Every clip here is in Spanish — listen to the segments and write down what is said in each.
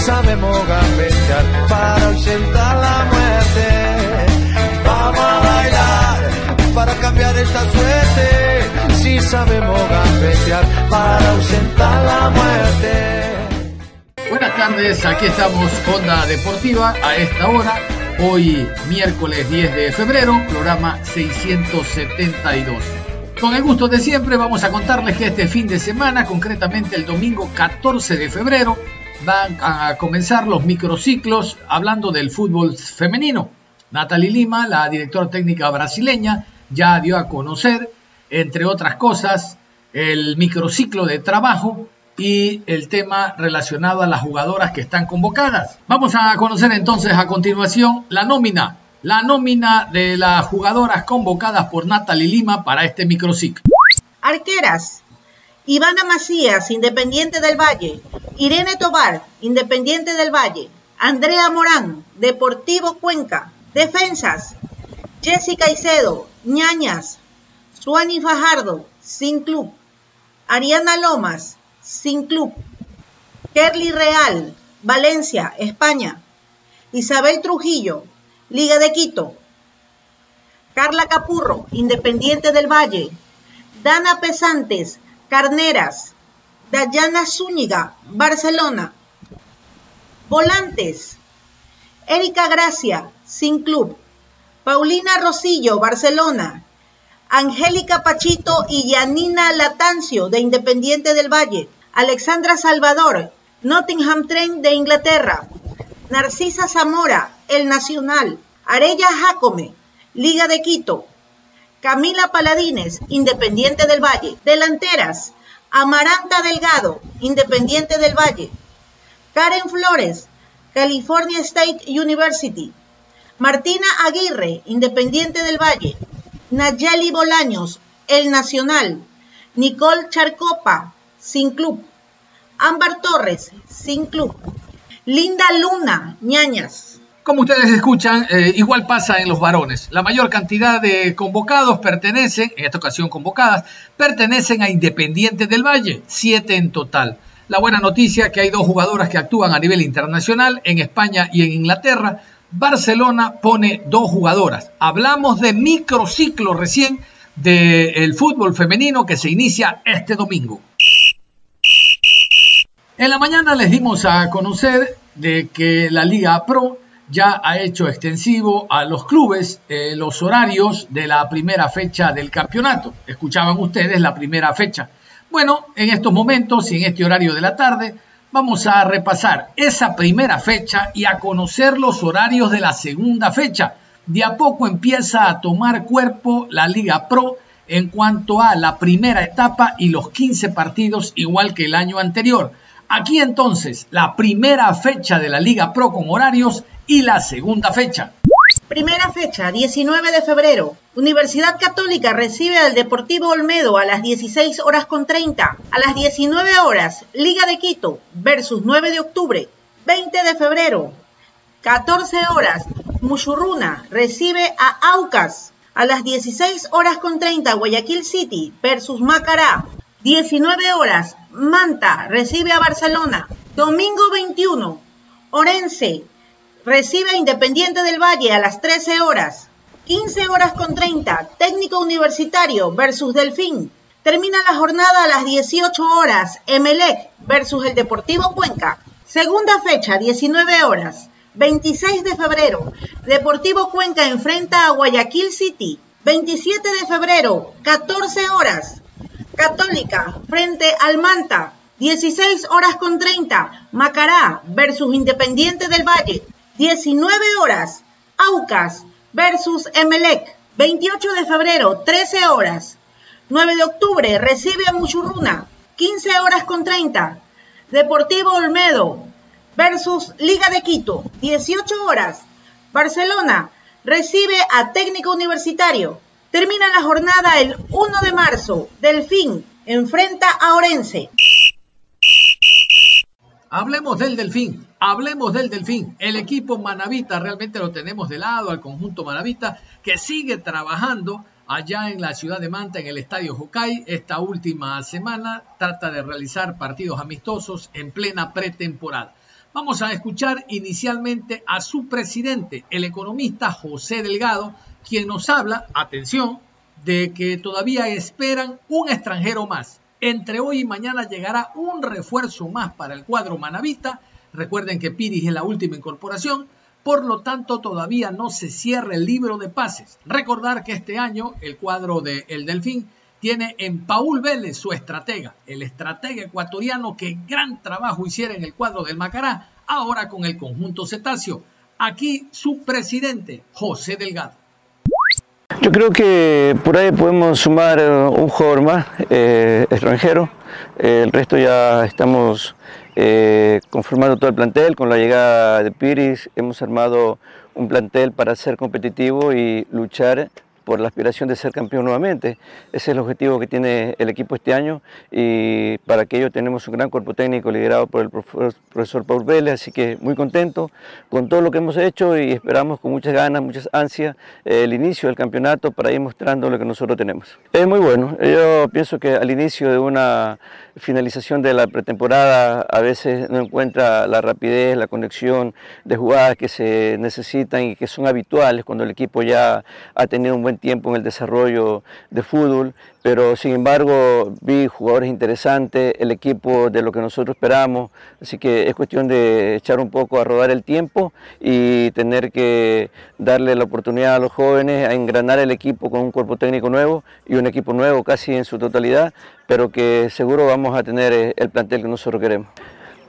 Sabemos gambetear para ausentar la muerte. Vamos a bailar para cambiar esta suerte. Si sabemos gambetear para ausentar la muerte. Buenas tardes, aquí estamos Onda Deportiva a esta hora. Hoy miércoles 10 de febrero, programa 672. Con el gusto de siempre vamos a contarles que este fin de semana, concretamente el domingo 14 de febrero, van a comenzar los microciclos hablando del fútbol femenino. Natalie Lima, la directora técnica brasileña, ya dio a conocer, entre otras cosas, el microciclo de trabajo y el tema relacionado a las jugadoras que están convocadas. Vamos a conocer entonces a continuación la nómina, la nómina de las jugadoras convocadas por Natalie Lima para este microciclo. Arqueras, Ivana Macías, Independiente del Valle. Irene Tobar, Independiente del Valle. Andrea Morán, Deportivo Cuenca. Defensas. Jessica Icedo, Ñañas. Suani Fajardo, Sin Club. Ariana Lomas, Sin Club. Kerly Real, Valencia, España. Isabel Trujillo, Liga de Quito. Carla Capurro, Independiente del Valle. Dana Pesantes, Carneras, Dayana Zúñiga, Barcelona. Volantes, Erika Gracia, Sin Club. Paulina Rosillo, Barcelona. Angélica Pachito y Yanina Latancio, de Independiente del Valle. Alexandra Salvador, Nottingham Trent de Inglaterra. Narcisa Zamora, El Nacional. Arella Jacome, Liga de Quito. Camila Paladines, Independiente del Valle. Delanteras, Amaranta Delgado, Independiente del Valle. Karen Flores, California State University. Martina Aguirre, Independiente del Valle. Nayeli Bolaños, El Nacional. Nicole Charcopa, Sin Club. Ámbar Torres, Sin Club. Linda Luna, Ñañas. Como ustedes escuchan, eh, igual pasa en los varones. La mayor cantidad de convocados pertenecen, en esta ocasión convocadas, pertenecen a Independiente del Valle, siete en total. La buena noticia es que hay dos jugadoras que actúan a nivel internacional, en España y en Inglaterra. Barcelona pone dos jugadoras. Hablamos de microciclo recién del fútbol femenino que se inicia este domingo. En la mañana les dimos a conocer de que la Liga Pro ya ha hecho extensivo a los clubes eh, los horarios de la primera fecha del campeonato. Escuchaban ustedes la primera fecha. Bueno, en estos momentos y en este horario de la tarde vamos a repasar esa primera fecha y a conocer los horarios de la segunda fecha. De a poco empieza a tomar cuerpo la Liga Pro en cuanto a la primera etapa y los 15 partidos igual que el año anterior. Aquí entonces la primera fecha de la Liga Pro con horarios y la segunda fecha. Primera fecha, 19 de febrero. Universidad Católica recibe al Deportivo Olmedo a las 16 horas con 30. A las 19 horas, Liga de Quito versus 9 de octubre. 20 de febrero, 14 horas, Mushurruna recibe a Aucas. A las 16 horas con 30, Guayaquil City versus Macará. 19 horas, Manta recibe a Barcelona. Domingo 21, Orense recibe a Independiente del Valle a las 13 horas. 15 horas con 30, Técnico Universitario versus Delfín. Termina la jornada a las 18 horas, Emelec versus el Deportivo Cuenca. Segunda fecha, 19 horas, 26 de febrero, Deportivo Cuenca enfrenta a Guayaquil City. 27 de febrero, 14 horas, Católica frente al Manta. 16 horas con 30, Macará versus Independiente del Valle. 19 horas, Aucas versus Emelec. 28 de febrero, 13 horas. 9 de octubre, recibe a Muchurruna. 15 horas con 30. Deportivo Olmedo versus Liga de Quito. 18 horas. Barcelona recibe a Técnico Universitario. Termina la jornada el 1 de marzo. Delfín enfrenta a Orense. Hablemos del Delfín, hablemos del Delfín. El equipo Manavita realmente lo tenemos de lado, al conjunto Manavita, que sigue trabajando allá en la ciudad de Manta, en el estadio Hokai. Esta última semana trata de realizar partidos amistosos en plena pretemporada. Vamos a escuchar inicialmente a su presidente, el economista José Delgado, quien nos habla, atención, de que todavía esperan un extranjero más. Entre hoy y mañana llegará un refuerzo más para el cuadro manavita. Recuerden que Piris es la última incorporación, por lo tanto todavía no se cierra el libro de pases. Recordar que este año el cuadro de El Delfín tiene en Paul Vélez su estratega, el estratega ecuatoriano que gran trabajo hiciera en el cuadro del Macará, ahora con el conjunto cetáceo. Aquí su presidente, José Delgado. Yo creo que por ahí podemos sumar eh, un jugador más eh, extranjero. el resto ya estamos eh, conformando todo el plantel. Con la llegada de Piris hemos armado un plantel para ser competitivo y luchar por la aspiración de ser campeón nuevamente. Ese es el objetivo que tiene el equipo este año y para aquello tenemos un gran cuerpo técnico liderado por el profesor Paul Vélez, así que muy contento con todo lo que hemos hecho y esperamos con muchas ganas, muchas ansias eh, el inicio del campeonato para ir mostrando lo que nosotros tenemos. Es muy bueno, yo pienso que al inicio de una finalización de la pretemporada a veces no encuentra la rapidez, la conexión de jugadas que se necesitan y que son habituales cuando el equipo ya ha tenido un buen tiempo en el desarrollo de fútbol, pero sin embargo vi jugadores interesantes, el equipo de lo que nosotros esperamos, así que es cuestión de echar un poco a rodar el tiempo y tener que darle la oportunidad a los jóvenes a engranar el equipo con un cuerpo técnico nuevo y un equipo nuevo casi en su totalidad, pero que seguro vamos a tener eh, el plantel que nosotros queremos.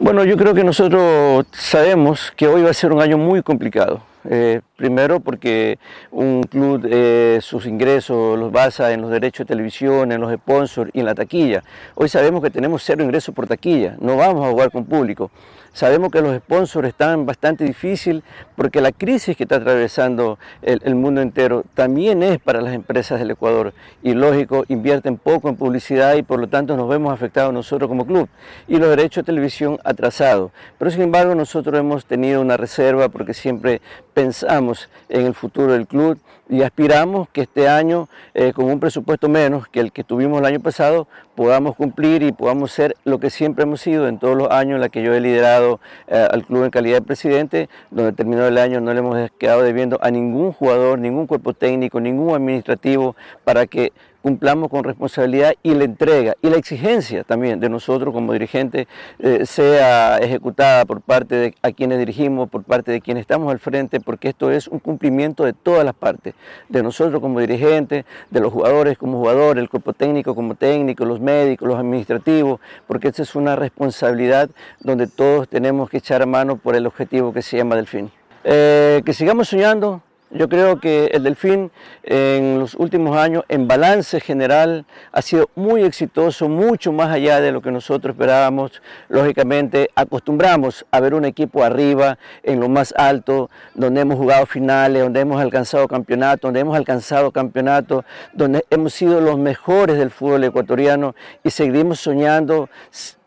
Bueno, yo creo que nosotros sabemos que hoy va a ser un año muy complicado. Eh, primero porque un club eh, sus ingresos los basa en los derechos de televisión, en los sponsors y en la taquilla. Hoy sabemos que tenemos cero ingresos por taquilla, no vamos a jugar con público. Sabemos que los sponsors están bastante difícil porque la crisis que está atravesando el, mundo entero también es para las empresas del Ecuador y lógico, invierten poco en publicidad y por lo tanto nos vemos afectados nosotros como club y los derechos de televisión atrasados. Pero sin embargo nosotros hemos tenido una reserva porque siempre pensamos en el futuro del club y aspiramos que este año, eh, con un presupuesto menos que el que tuvimos el año pasado, podamos cumplir y podamos ser lo que siempre hemos sido en todos los años en los que yo he liderado eh, al club en calidad de presidente, donde terminó el año no le hemos quedado debiendo a ningún jugador, ningún cuerpo técnico, ningún administrativo para que cumplamos con responsabilidad y la entrega y la exigencia también de nosotros como dirigentes eh, sea ejecutada por parte de a quienes dirigimos, por parte de quienes estamos al frente, porque esto es un cumplimiento de todas las partes, de nosotros como dirigentes, de los jugadores como jugadores, el cuerpo técnico como técnico, los médicos, los administrativos, porque esta es una responsabilidad donde todos tenemos que echar a mano por el objetivo que se llama Delfín. Eh, que sigamos soñando, yo creo que el Delfín en los últimos años, en balance general, ha sido muy exitoso, mucho más allá de lo que nosotros esperábamos. Lógicamente, acostumbramos a ver un equipo arriba, en lo más alto, donde hemos jugado finales, donde hemos alcanzado campeonatos, donde hemos alcanzado campeonatos, donde hemos sido los mejores del fútbol ecuatoriano y seguimos soñando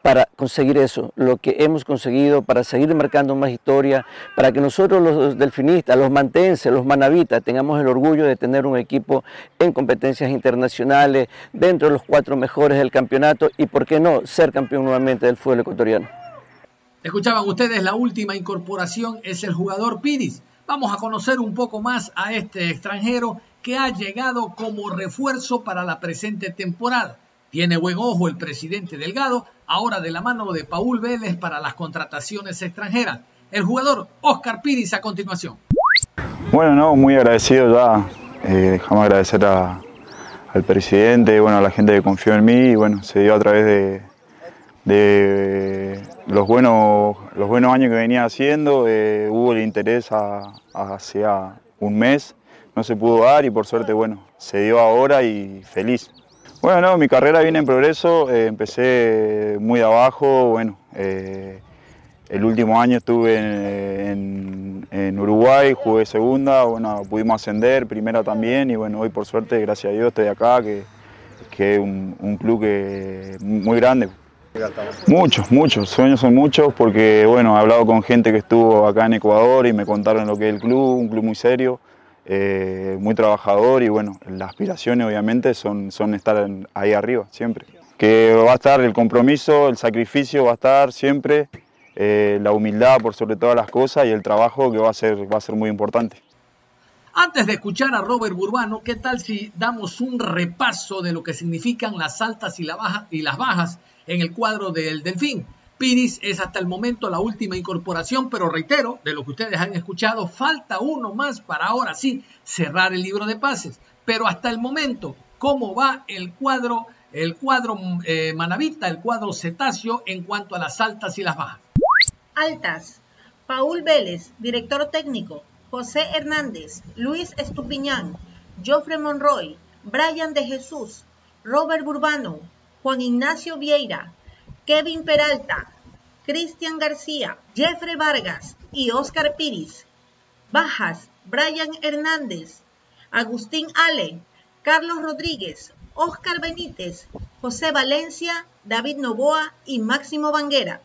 para conseguir eso, lo que hemos conseguido, para seguir marcando más historia, para que nosotros los delfinistas, los mantenses, los manavitas, tengamos el orgullo de tener un equipo en competencias internacionales, dentro de los cuatro mejores del campeonato y, ¿por qué no, ser campeón nuevamente del fútbol ecuatoriano? Escuchaban ustedes, la última incorporación es el jugador Piris. Vamos a conocer un poco más a este extranjero que ha llegado como refuerzo para la presente temporada. Tiene buen ojo el presidente Delgado, ahora de la mano de Paul Vélez para las contrataciones extranjeras. El jugador Oscar Piris a continuación. Bueno, no, muy agradecido ya. Eh, dejamos agradecer al presidente, bueno, a la gente que confió en mí y bueno, se dio a través de, los, buenos, los buenos años que venía haciendo, hubo el interés hacia un mes, no se pudo dar y por suerte, bueno, se dio ahora y feliz. Bueno, no, mi carrera viene en progreso, eh, empecé muy abajo, bueno, eh, el último año estuve en, Uruguay, jugué segunda, bueno, pudimos ascender, primera también y bueno, hoy por suerte, gracias a Dios, estoy acá, que, que es un, un club que, muy grande. Muchos, muchos, sueños son muchos porque bueno, he hablado con gente que estuvo acá en Ecuador y me contaron lo que es el club, un club muy serio, eh, muy trabajador y bueno, las aspiraciones obviamente son, son estar ahí arriba siempre. Que va a estar el compromiso, el sacrificio va a estar siempre, eh, la humildad por sobre todas las cosas y el trabajo que va a ser, va a ser muy importante. Antes de escuchar a Robert Burbano, ¿qué tal si damos un repaso de lo que significan las altas y, y las bajas en el cuadro del Delfín? Piris es hasta el momento la última incorporación, pero reitero, de lo que ustedes han escuchado, falta uno más para ahora sí cerrar el libro de pases. Pero hasta el momento, ¿cómo va el cuadro, el cuadro eh, manavita, el cuadro cetáceo en cuanto a las altas y las bajas? Altas. Paul Vélez, director técnico. José Hernández, Luis Estupiñán, Joffre Monroy, Brian de Jesús, Robert Burbano, Juan Ignacio Vieira, Kevin Peralta, Cristian García, Jeffrey Vargas y Oscar Piris. Bajas, Brian Hernández, Agustín Ale, Carlos Rodríguez, Oscar Benítez, José Valencia, David Novoa y Máximo Vanguera.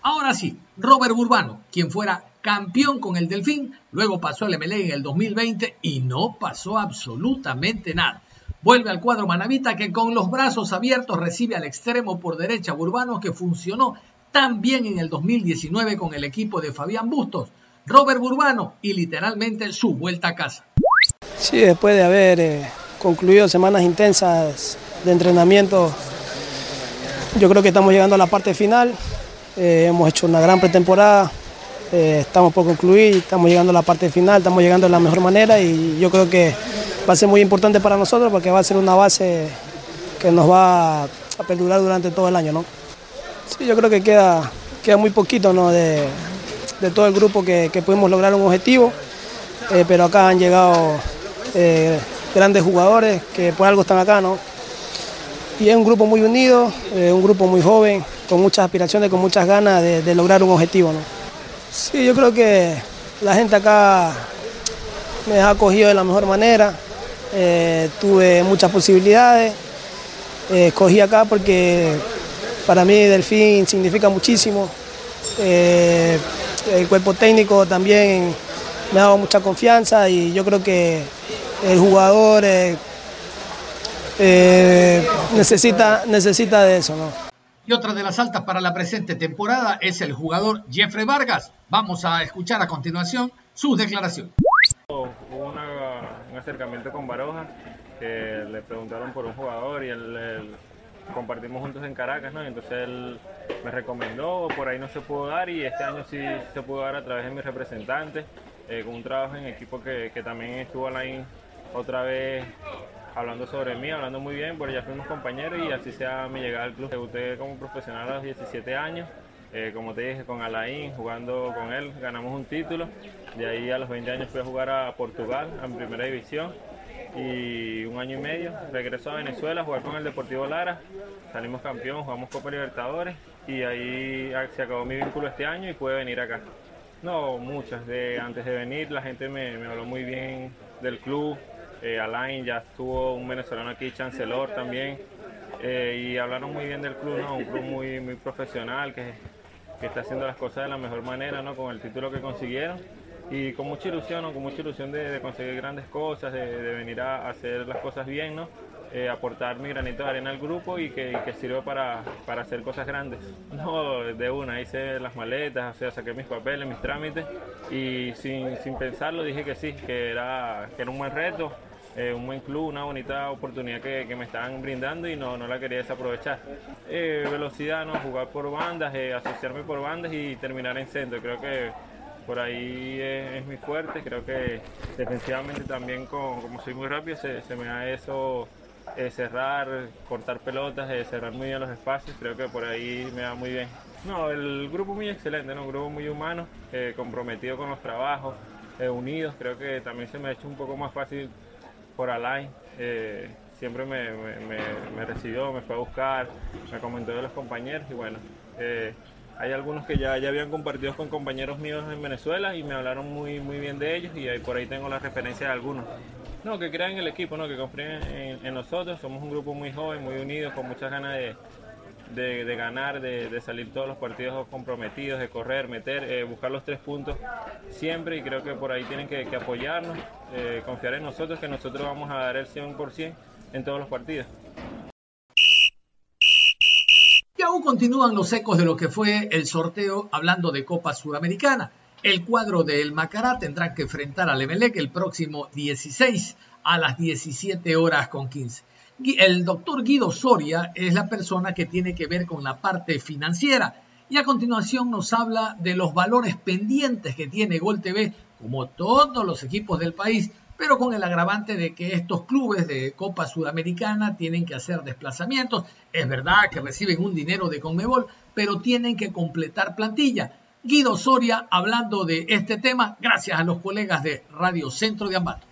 Ahora sí, Robert Burbano, quien fuera campeón con el Delfín, luego pasó al MLE en el 2020 y no pasó absolutamente nada. Vuelve al cuadro Manavita que con los brazos abiertos recibe al extremo por derecha Urbano que funcionó tan bien en el 2019 con el equipo de Fabián Bustos, Robert Burbano y literalmente su vuelta a casa. Sí, después de haber eh, concluido semanas intensas de entrenamiento, yo creo que estamos llegando a la parte final. Eh, hemos hecho una gran pretemporada, eh, estamos por concluir, estamos llegando a la parte final, estamos llegando de la mejor manera y yo creo que va a ser muy importante para nosotros porque va a ser una base que nos va a perdurar durante todo el año. ¿no? Sí, yo creo que queda, queda muy poquito ¿no? de, todo el grupo que, pudimos lograr un objetivo, eh, pero acá han llegado eh, grandes jugadores que por algo están acá. ¿no? Y es un grupo muy unido, un grupo muy joven, con muchas aspiraciones, con muchas ganas de, de lograr un objetivo. ¿no? Sí, yo creo que la gente acá me ha acogido de la mejor manera. Eh, tuve muchas posibilidades. Eh, escogí acá porque para mí Delfín significa muchísimo. Eh, el cuerpo técnico también me ha dado mucha confianza y yo creo que el jugador necesita, necesita de eso. ¿no? Y otra de las altas para la presente temporada es el jugador Jeffrey Vargas. Vamos a escuchar a continuación sus declaraciones. Un acercamiento con Baroja, que le preguntaron por un jugador y él, compartimos juntos en Caracas, ¿no? entonces él me recomendó, por ahí no se pudo dar y este año sí se pudo dar a través de mi representante, eh, con un trabajo en equipo que, también estuvo ahí otra vez hablando sobre mí, hablando muy bien, porque ya fuimos compañeros y así sea mi llegada al club. Debuté como profesional a los 17 años, eh, como te dije, con Alain, jugando con él, ganamos un título. De ahí a los 20 años fui a jugar a Portugal, en primera división. Y un año y medio regreso a Venezuela a jugar con el Deportivo Lara. Salimos campeón, jugamos Copa Libertadores y ahí se acabó mi vínculo este año y pude venir acá. No, muchas. De, antes de venir la gente me, habló muy bien del club, eh, Alain ya estuvo un venezolano aquí, Chancellor también, eh, y hablaron muy bien del club, ¿no? un club muy, muy profesional que, que, está haciendo las cosas de la mejor manera, ¿no? con el título que consiguieron y con mucha ilusión, con mucha ilusión de, conseguir grandes cosas, de, venir a, hacer las cosas bien, ¿no? Eh, aportar mi granito de arena al grupo y que, que sirva para, para, hacer cosas grandes. No, de una, hice las maletas, o sea, saqué mis papeles, mis trámites y sin, sin pensarlo dije que sí, que era, que era un buen reto, eh, un buen club, una bonita oportunidad que, me estaban brindando y no, no la quería desaprovechar. Eh, velocidad, ¿no? jugar por bandas, eh, asociarme por bandas y terminar en centro. Creo que por ahí es, muy fuerte. Creo que defensivamente también, como soy muy rápido, se, me da eso. cerrar, cortar pelotas, cerrar muy bien los espacios, creo que por ahí me va muy bien. No, el grupo muy excelente, ¿no? un grupo muy humano, comprometido con los trabajos, eh, unidos. Creo que también se me ha hecho un poco más fácil por Alain. Eh, siempre me, recibió, me fue a buscar, me comentó de los compañeros y bueno, eh, hay algunos que ya, ya habían compartido con compañeros míos en Venezuela y me hablaron muy, muy bien de ellos y ahí, por ahí tengo la referencia de algunos. No, que crean en el equipo, ¿no? que confíen en, nosotros, somos un grupo muy joven, muy unido, con muchas ganas de, de, ganar, de, salir todos los partidos comprometidos, de correr, meter, eh, buscar los tres puntos siempre y creo que por ahí tienen que, apoyarnos, eh, confiar en nosotros, que nosotros vamos a dar el 100% en todos los partidos. Y aún continúan los ecos de lo que fue el sorteo hablando de Copa Suramericana. El cuadro del Macará tendrá que enfrentar al Emelec el próximo 16 a las 17 horas con 15. El doctor Guido Soria es la persona que tiene que ver con la parte financiera y a continuación nos habla de los valores pendientes que tiene Gol TV, como todos los equipos del país, pero con el agravante de que estos clubes de Copa Sudamericana tienen que hacer desplazamientos. Es verdad que reciben un dinero de Conmebol, pero tienen que completar plantilla. Guido Soria hablando de este tema, gracias a los colegas de Radio Centro de Ambato.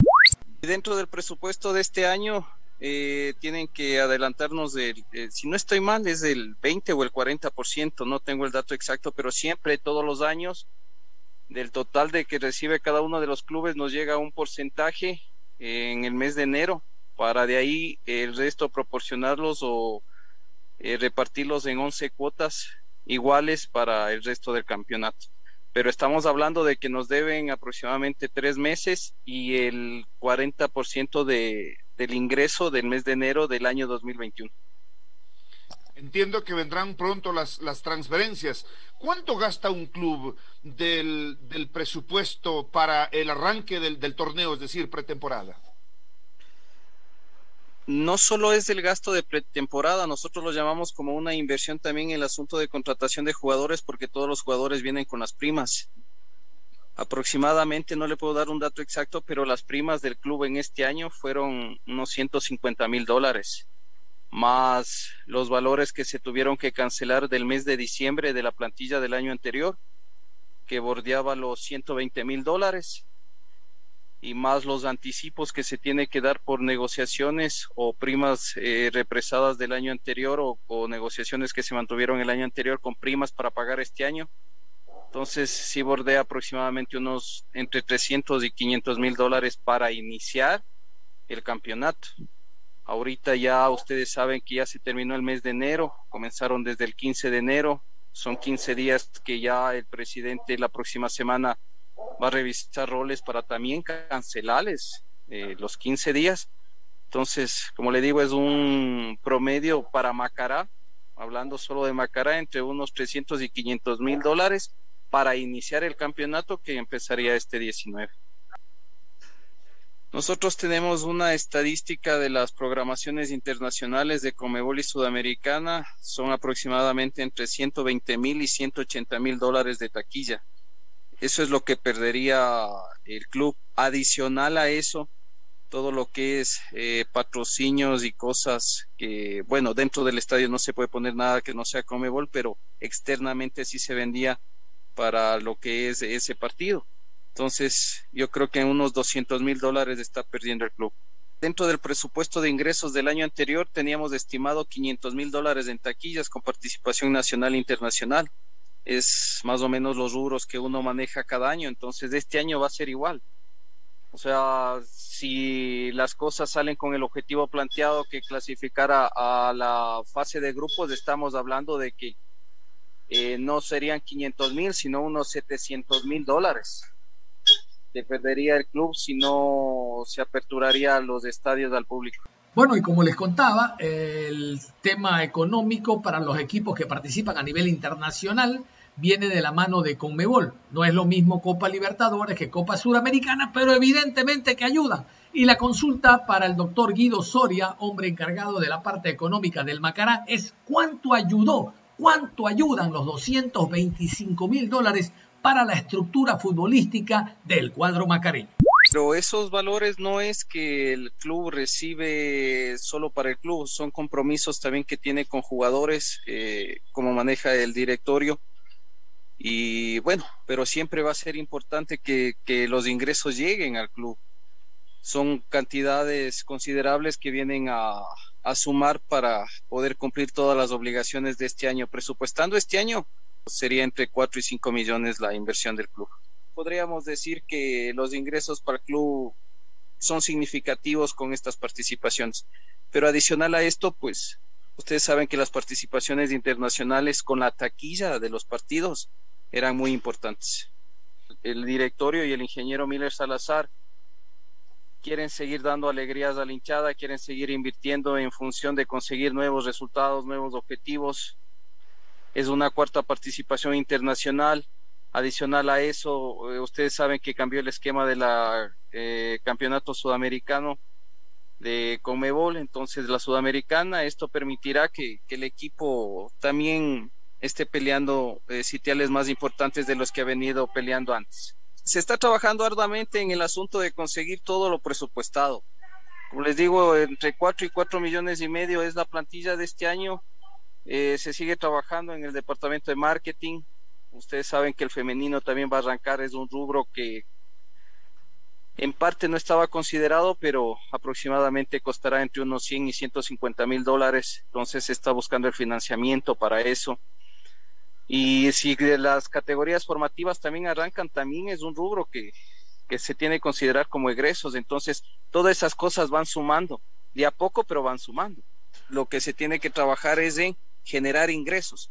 Dentro del presupuesto de este año eh, tienen que adelantarnos del, eh, si no estoy mal, es del 20 o el 40%, no tengo el dato exacto, pero siempre, todos los años, del total de que recibe cada uno de los clubes nos llega un porcentaje en el mes de enero para de ahí el resto proporcionarlos o eh, repartirlos en 11 cuotas iguales para el resto del campeonato. Pero estamos hablando de que nos deben aproximadamente tres meses y el 40% de, del ingreso del mes de enero del año 2021. Entiendo que vendrán pronto las, las transferencias. ¿Cuánto gasta un club del, del presupuesto para el arranque del, del torneo, es decir, pretemporada? no solo es el gasto de pretemporada, nosotros lo llamamos como una inversión también en el asunto de contratación de jugadores porque todos los jugadores vienen con las primas. Aproximadamente, no le puedo dar un dato exacto, pero las primas del club en este año fueron unos 150 mil dólares más los valores que se tuvieron que cancelar del mes de diciembre de la plantilla del año anterior, que bordeaba los 120 mil dólares, y más los anticipos que se tiene que dar por negociaciones o primas eh, represadas del año anterior o, o, negociaciones que se mantuvieron el año anterior con primas para pagar este año. Entonces, sí bordea aproximadamente unos entre 300 y 500 mil dólares para iniciar el campeonato. Ahorita ya ustedes saben que ya se terminó el mes de enero, comenzaron desde el 15 de enero, son 15 días que ya el presidente la próxima semana va a revisar roles para también cancelarles eh, los 15 días. Entonces, como le digo, es un promedio para Macará, hablando solo de Macará, entre unos 300 y 500 mil dólares para iniciar el campeonato que empezaría este 19. Nosotros tenemos una estadística de las programaciones internacionales de Comebol y Sudamericana, son aproximadamente entre 120 mil y 180 mil dólares de taquilla. Eso es lo que perdería el club. Adicional a eso, todo lo que es eh, patrocinios y cosas que, bueno, dentro del estadio no se puede poner nada que no sea Comebol, pero externamente sí se vendía para lo que es ese partido. Entonces, yo creo que unos 200 mil dólares está perdiendo el club. Dentro del presupuesto de ingresos del año anterior teníamos estimado 500 mil dólares en taquillas con participación nacional e internacional. Es más o menos los rubros que uno maneja cada año. Entonces, este año va a ser igual. O sea, si las cosas salen con el objetivo planteado que clasificar a, la fase de grupos, estamos hablando de que eh, no serían 500 mil, sino unos 700 mil dólares perdería el club si no se aperturaría los estadios al público. Bueno, y como les contaba, el tema económico para los equipos que participan a nivel internacional viene de la mano de Conmebol. No es lo mismo Copa Libertadores que Copa Suramericana, pero evidentemente que ayudan. Y la consulta para el doctor Guido Soria, hombre encargado de la parte económica del Macará, es cuánto ayudó, cuánto ayudan los 225 mil dólares para la estructura futbolística del cuadro macareño. Pero esos valores no es que el club recibe solo para el club, son compromisos también que tiene con jugadores, eh, como maneja el directorio. Y bueno, pero siempre va a ser importante que, que los ingresos lleguen al club. Son cantidades considerables que vienen a, a sumar para poder cumplir todas las obligaciones de este año. Presupuestando este año, sería entre 4 y 5 millones la inversión del club. Podríamos decir que los ingresos para el club son significativos con estas participaciones. Pero adicional a esto, pues ustedes saben que las participaciones internacionales con la taquilla de los partidos eran muy importantes. El directorio y el ingeniero Miller Salazar quieren seguir dando alegrías a la hinchada, quieren seguir invirtiendo en función de conseguir nuevos resultados, nuevos objetivos. Es una cuarta participación internacional. Adicional a eso, eh, ustedes saben que cambió el esquema del eh, campeonato sudamericano de Comebol, entonces la sudamericana, esto permitirá que, el equipo también esté peleando eh, sitiales más importantes de los que ha venido peleando antes. Se está trabajando arduamente en el asunto de conseguir todo lo presupuestado. Como les digo, entre 4 y 4 millones y medio es la plantilla de este año. Eh, se sigue trabajando en el departamento de marketing. Ustedes saben que el femenino también va a arrancar, es un rubro que en parte no estaba considerado, pero aproximadamente costará entre unos 100 y 150 mil dólares. Entonces se está buscando el financiamiento para eso. Y si las categorías formativas también arrancan, también es un rubro que, que se tiene que considerar como egresos. Entonces, todas esas cosas van sumando, de a poco, pero van sumando. Lo que se tiene que trabajar es en generar ingresos.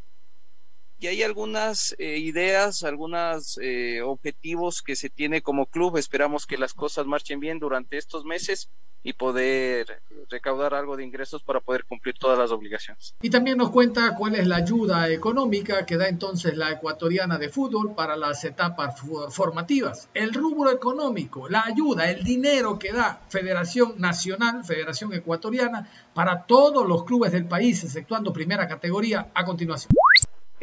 Y hay algunas eh, ideas, algunos eh, objetivos que se tiene como club. Esperamos que las cosas marchen bien durante estos meses y poder recaudar algo de ingresos para poder cumplir todas las obligaciones. Y también nos cuenta cuál es la ayuda económica que da entonces la ecuatoriana de fútbol para las etapas formativas. El rubro económico, la ayuda, el dinero que da Federación Nacional, Federación Ecuatoriana, para todos los clubes del país, exceptuando primera categoría, a continuación.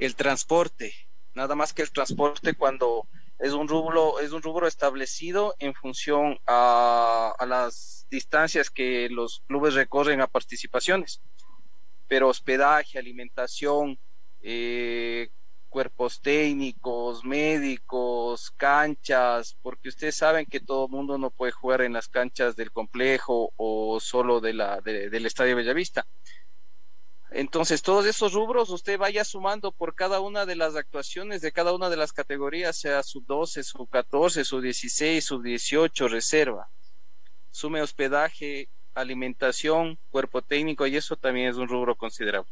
El transporte, nada más que el transporte cuando es un rubro, es un rubro establecido en función a, a las distancias que los clubes recorren a participaciones. Pero hospedaje, alimentación, eh, cuerpos técnicos, médicos, canchas, porque ustedes saben que todo el mundo no puede jugar en las canchas del complejo o solo de la, del Estadio Bellavista. Entonces, todos esos rubros usted vaya sumando por cada una de las actuaciones de cada una de las categorías, sea sub 12, sub 14, sub 16, sub 18, reserva sume hospedaje, alimentación, cuerpo técnico y eso también es un rubro considerable.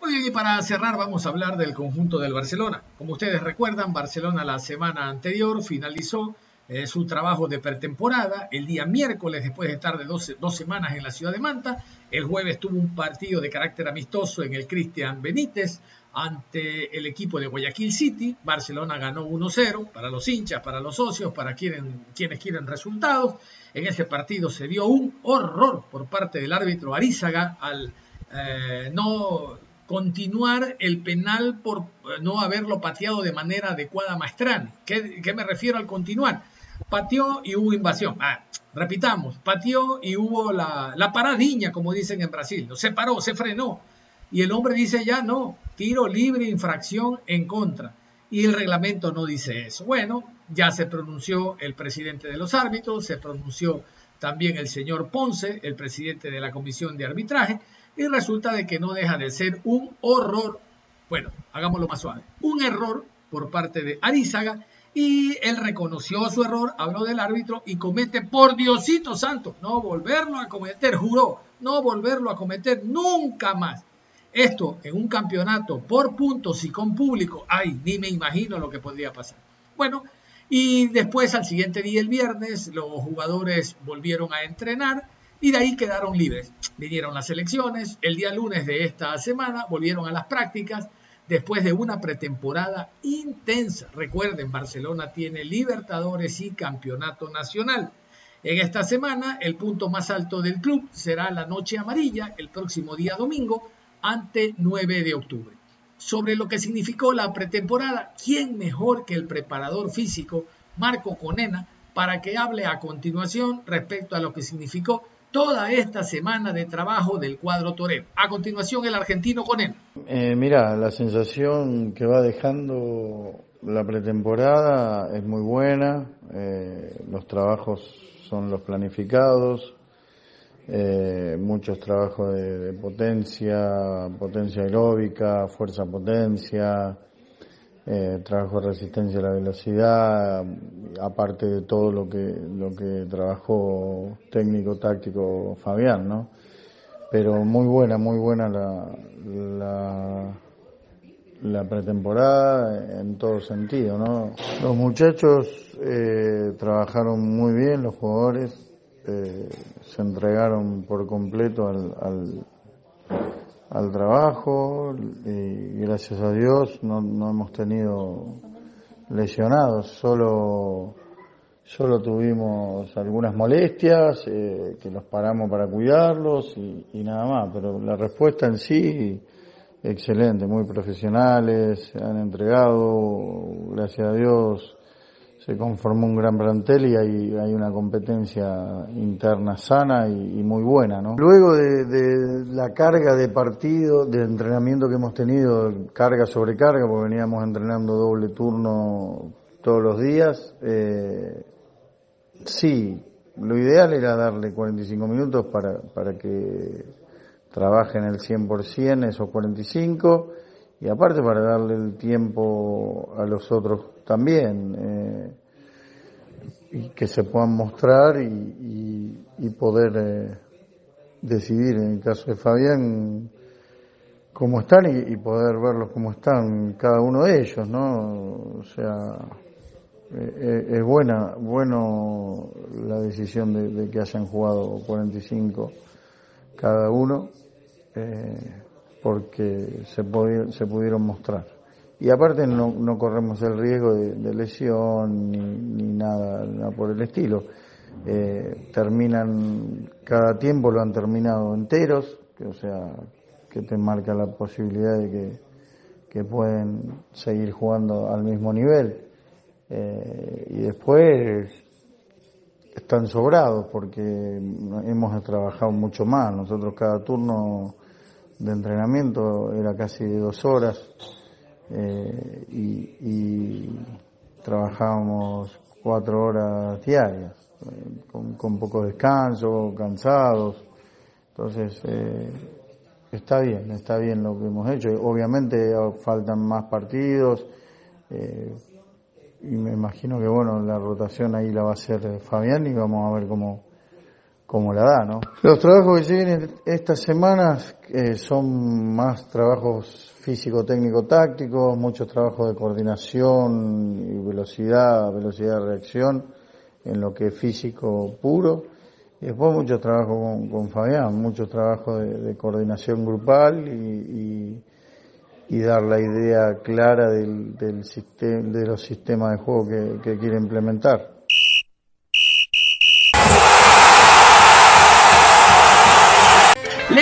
Muy bien, y para cerrar vamos a hablar del conjunto del Barcelona. Como ustedes recuerdan, Barcelona la semana anterior finalizó eh, su trabajo de pretemporada el día miércoles después de estar de dos, semanas en la ciudad de Manta. El jueves tuvo un partido de carácter amistoso en el Cristian Benítez ante el equipo de Guayaquil City. Barcelona ganó 1-0 para los hinchas, para los socios, para quienes quieren resultados. En ese partido se dio un horror por parte del árbitro Arizaga al eh, no continuar el penal por eh, no haberlo pateado de manera adecuada Maestrani. ¿Qué, ¿Qué, me refiero al continuar? Pateó y hubo invasión. Ah, repitamos, pateó y hubo la, la paradiña, como dicen en Brasil. Se paró, se frenó y el hombre dice ya no, tiro libre, infracción en contra. Y el reglamento no dice eso. Bueno, ya se pronunció el presidente de los árbitros, se pronunció también el señor Ponce, el presidente de la comisión de arbitraje, y resulta de que no deja de ser un horror, bueno, hagámoslo más suave, un error por parte de Arizaga, y él reconoció su error, habló del árbitro y comete, por Diosito Santo, no volverlo a cometer, juró, no volverlo a cometer nunca más. Esto en un campeonato por puntos y con público, ay, ni me imagino lo que podría pasar. Bueno, y después al siguiente día, el viernes, los jugadores volvieron a entrenar y de ahí quedaron libres. Vinieron las elecciones, el día lunes de esta semana volvieron a las prácticas después de una pretemporada intensa. Recuerden, Barcelona tiene Libertadores y Campeonato Nacional. En esta semana, el punto más alto del club será la Noche Amarilla, el próximo día domingo, ante 9 de octubre. Sobre lo que significó la pretemporada, ¿quién mejor que el preparador físico Marco Conena para que hable a continuación respecto a lo que significó toda esta semana de trabajo del cuadro Torero. A continuación, el argentino con él. Eh, mira, la sensación que va dejando la pretemporada es muy buena, eh, los trabajos son los planificados, eh, muchos trabajos de, potencia, potencia aeróbica, fuerza potencia, eh, trabajo de resistencia a la velocidad, aparte de todo lo que, lo que trabajó técnico táctico Fabián, ¿no? Pero muy buena, muy buena la, la, la pretemporada en todo sentido, ¿no? Los muchachos eh, trabajaron muy bien, los jugadores eh, se entregaron por completo al, al al trabajo y gracias a Dios no, no hemos tenido lesionados, solo, solo tuvimos algunas molestias eh, que los paramos para cuidarlos y, y, nada más, pero la respuesta en sí excelente, muy profesionales, han entregado, gracias a Dios se conformó un gran plantel y hay, hay una competencia interna sana y, muy buena, ¿no? Luego de, la carga de partido, de entrenamiento que hemos tenido, carga sobre carga, porque veníamos entrenando doble turno todos los días, eh, sí, lo ideal era darle 45 minutos para, para que trabajen el 100% esos 45 y aparte para darle el tiempo a los otros también eh, y que se puedan mostrar y, y, poder eh, decidir en el caso de Fabián cómo están y, poder verlos cómo están cada uno de ellos, ¿no? O sea, eh, es buena, bueno la decisión de, de, que hayan jugado 45 cada uno. Eh, porque se, se pudieron mostrar. Y aparte no, no corremos el riesgo de, lesión ni, nada, por el estilo. Eh, terminan, cada tiempo lo han terminado enteros, que, o sea, que te marca la posibilidad de que, que pueden seguir jugando al mismo nivel. Eh, y después están sobrados porque hemos trabajado mucho más. Nosotros cada turno de entrenamiento era casi de dos horas eh, y, trabajábamos cuatro horas diarias, eh, con, poco descanso, cansados. Entonces, eh, está bien, está bien lo que hemos hecho. Obviamente faltan más partidos y me imagino que, bueno, la rotación ahí la va a hacer Fabián y vamos a ver cómo como la da, ¿no? Los trabajos que vienen estas semanas eh, son más trabajos físico-técnico-tácticos, muchos trabajos de coordinación y velocidad, velocidad de reacción en lo que es físico puro. Y después mucho trabajo con, Fabián, mucho trabajo de, coordinación grupal y, y, dar la idea clara del, del sistema, de los sistemas de juego que quiere implementar.